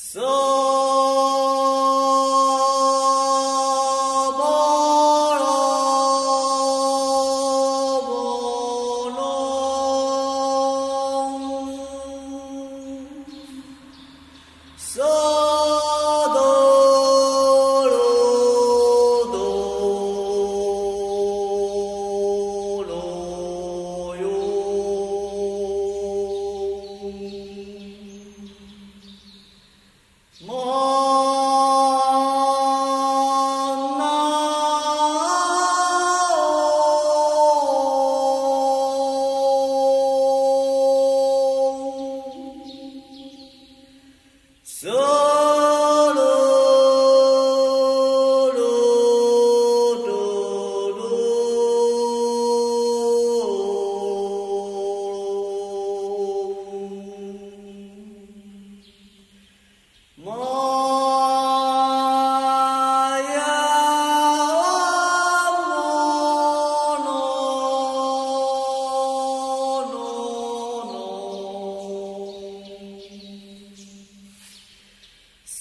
So So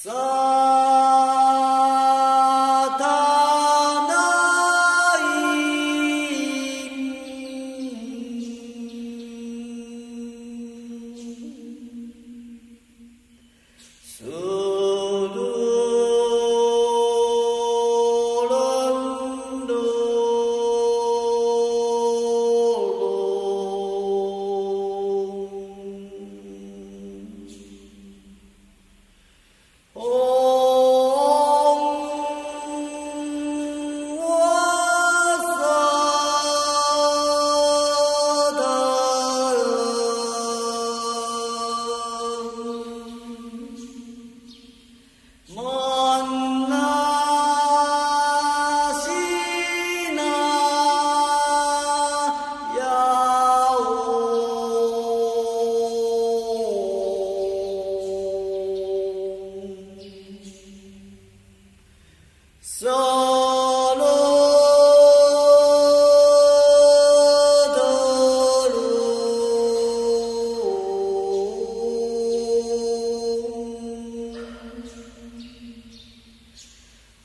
So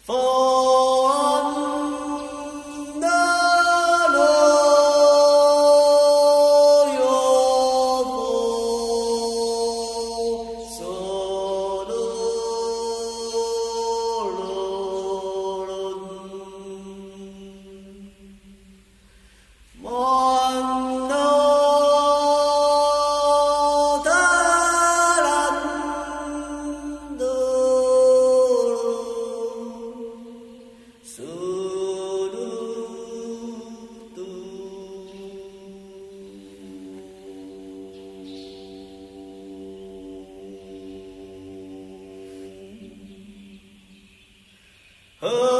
风。Oh.